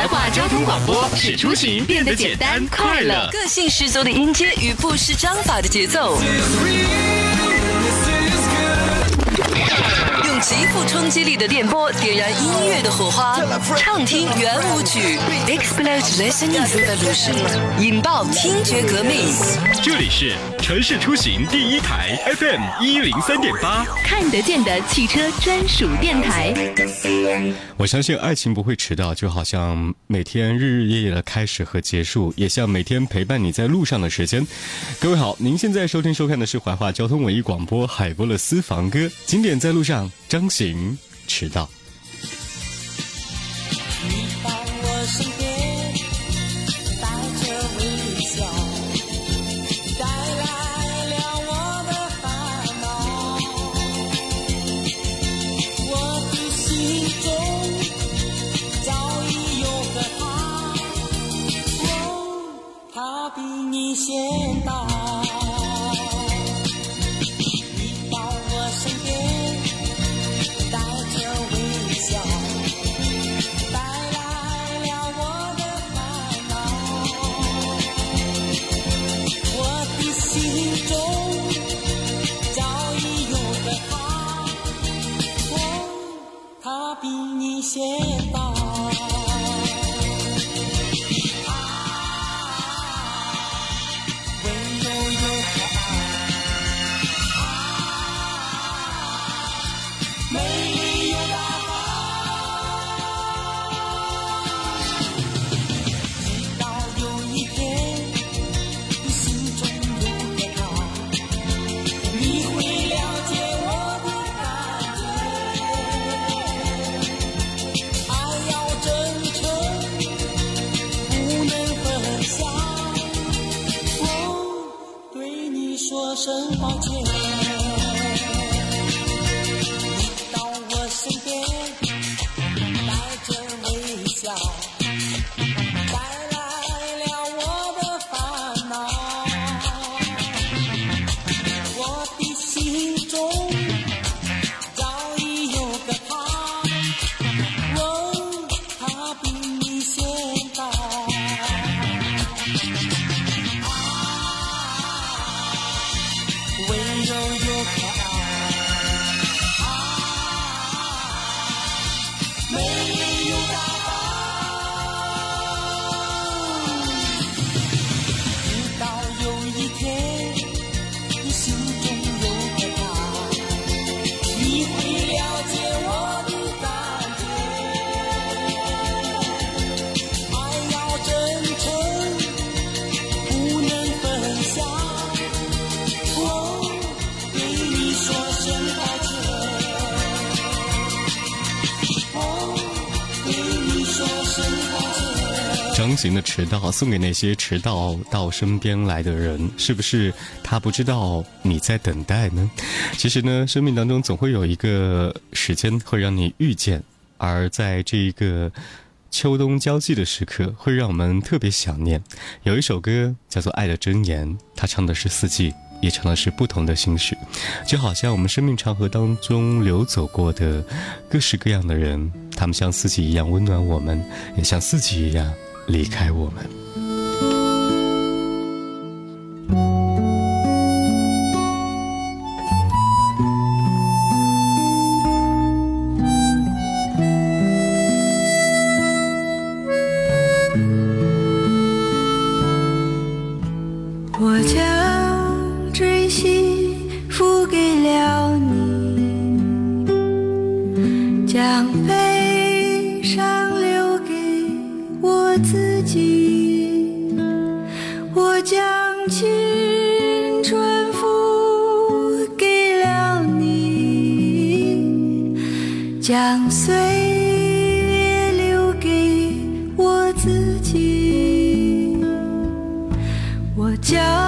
怀化交通广播使出行变得简单快乐。个性十足的音阶与不失章法的节奏，用极富冲击力的电波点燃音乐的火花，畅听圆舞曲，explode listening revolution，引爆听觉革命。这里是城市出行第一台 FM 一零三点八，看得见的汽车专属电台。我相信爱情不会迟到，就好像每天日日夜夜的开始和结束，也像每天陪伴你在路上的时间。各位好，您现在收听收看的是怀化交通文艺广播海波的私房歌，经典在路上，张行迟到。你到我身边，你先到。你到我身边，带着微笑。带来了我的烦恼，我的心中早已有个他，哦，他比你先温柔张行的迟到送给那些迟到到身边来的人，是不是他不知道你在等待呢？其实呢，生命当中总会有一个时间会让你遇见，而在这一个秋冬交际的时刻，会让我们特别想念。有一首歌叫做《爱的箴言》，它唱的是四季。也唱的是不同的心事，就好像我们生命长河当中流走过的各式各样的人，他们像四季一样温暖我们，也像四季一样离开我们。我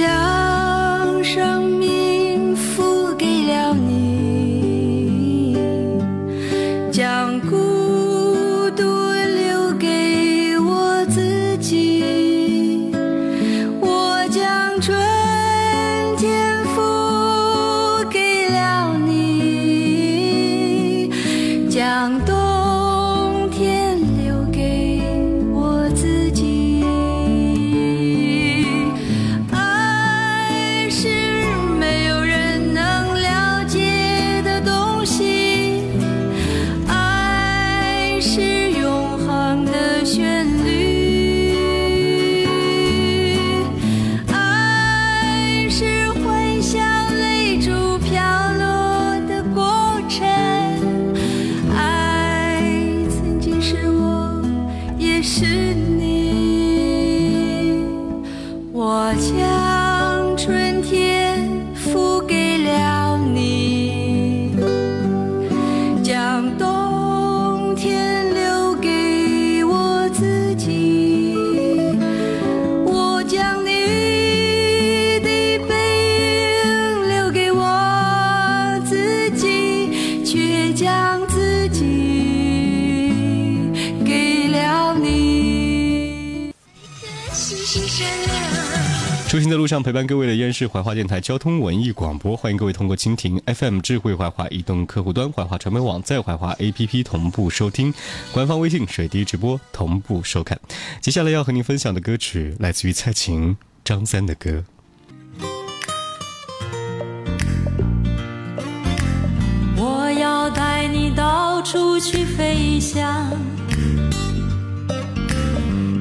我出行的路上陪伴各位的依然是怀化电台交通文艺广播，欢迎各位通过蜻蜓 FM、智慧怀化移动客户端、怀化传媒网在怀化 APP 同步收听，官方微信水滴直播同步收看。接下来要和您分享的歌曲来自于蔡琴、张三的歌。我要带你到处去飞翔，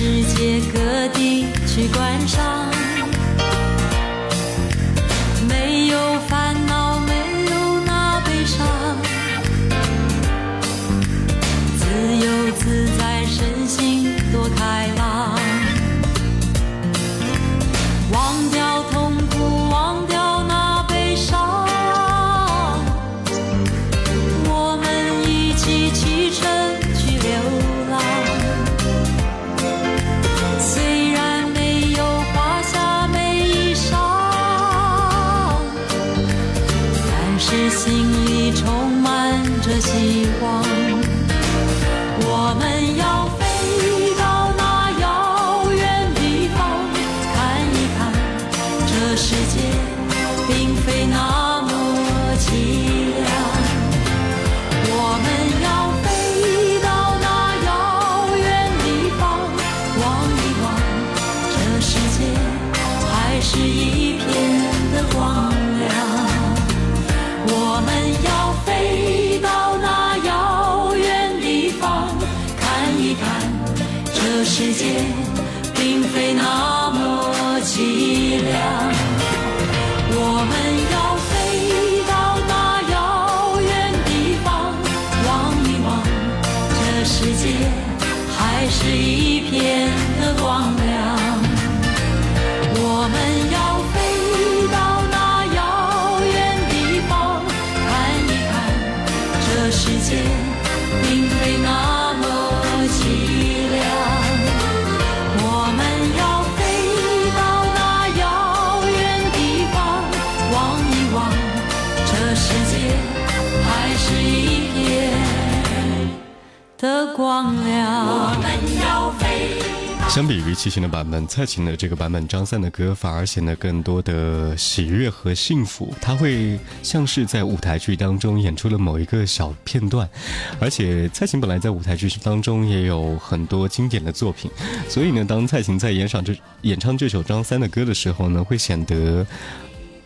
世界各地去观赏。光亮。我们要飞。相比于齐秦的版本，蔡琴的这个版本，张三的歌反而显得更多的喜悦和幸福。他会像是在舞台剧当中演出了某一个小片段，而且蔡琴本来在舞台剧当中也有很多经典的作品，所以呢，当蔡琴在演唱这演唱这首张三的歌的时候呢，会显得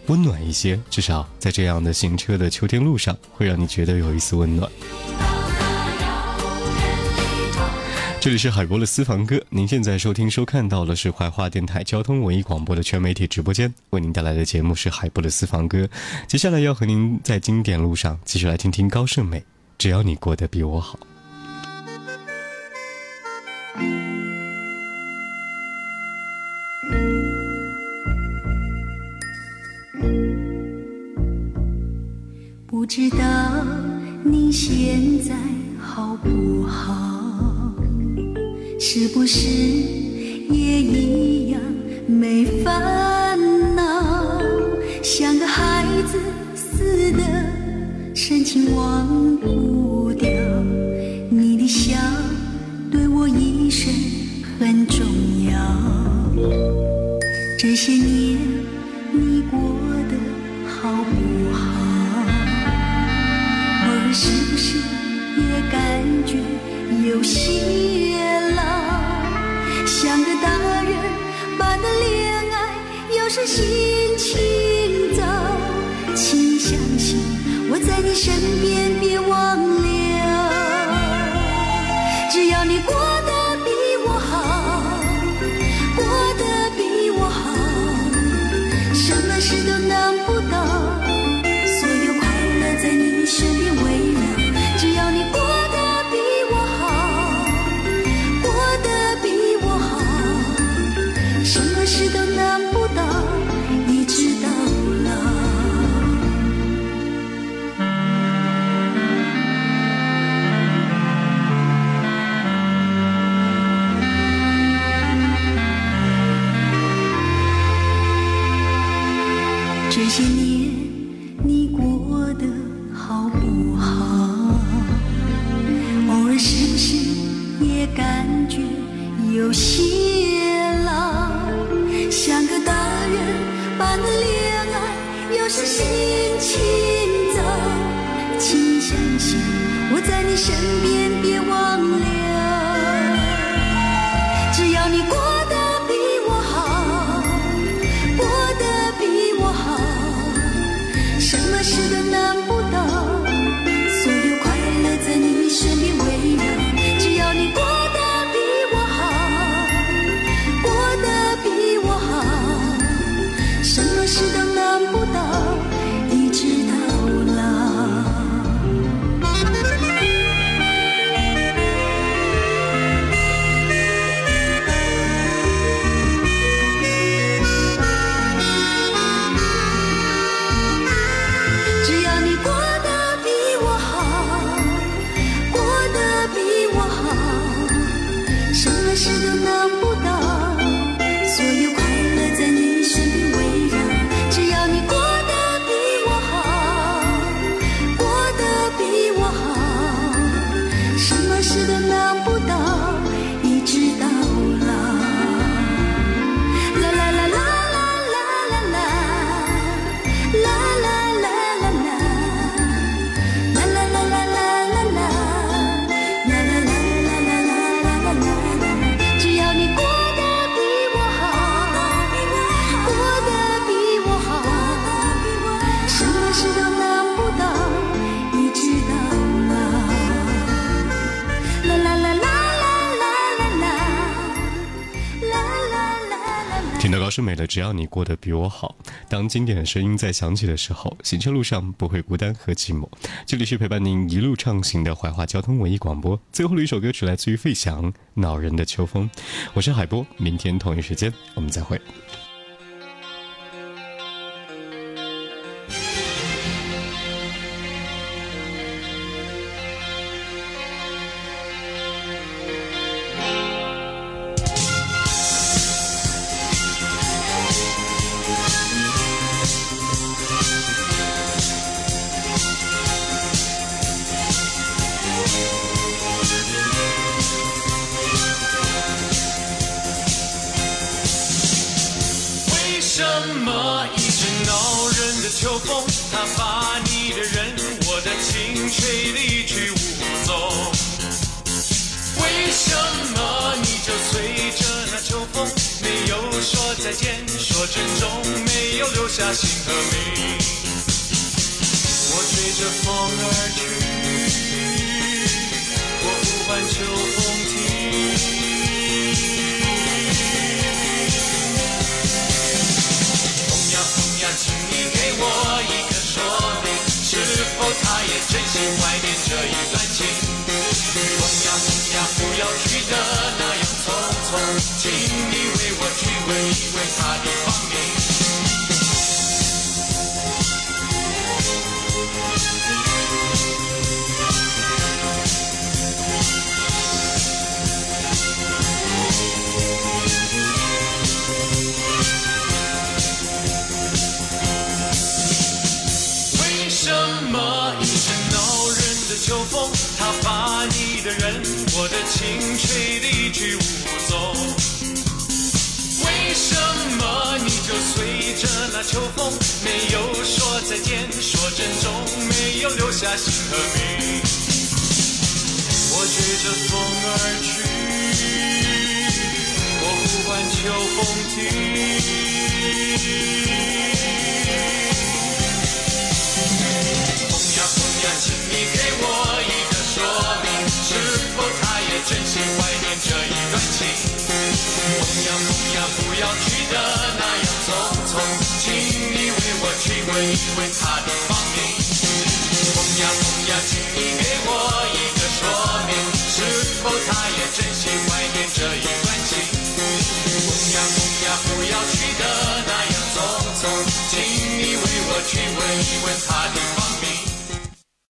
温暖一些。至少在这样的行车的秋天路上，会让你觉得有一丝温暖。这里是海波的私房歌，您现在收听收看到的是怀化电台交通文艺广播的全媒体直播间，为您带来的节目是海波的私房歌。接下来要和您在经典路上继续来听听高胜美，只要你过得比我好。不知道你现在好不好？是不是也一样没烦恼？像个孩子似的，深情忘不这些年你过得好不好？偶尔是不是也感觉有些老？像个大人般的恋爱，有时心情糟。请相信我在你身边，别忘了。什么事都难不倒。是。美的《只要你过得比我好》，当经典的声音在响起的时候，行车路上不会孤单和寂寞。这里是陪伴您一路畅行的怀化交通文艺广播。最后的一首歌曲来自于费翔，《恼人的秋风》。我是海波，明天同一时间我们再会。见，说珍重，没有留下姓和名？我追着风而去，我呼唤秋风停。风呀风呀，请你给我一个说明，是否他也真心怀念这一段情？风呀风呀，不要去的那样匆匆，请你为我去问一问他的下姓和名？我追着风而去，我呼唤秋风停。风呀风呀，请你给我一个说明，是否他也真心怀念这一段情？风呀风呀，不要去的那样匆匆，请你为我去问一问他的芳。呀，请你给我一个说明，是否他也真心怀念这一段情？风呀风呀，不要去的那样匆匆，请你为我去问一问他的芳名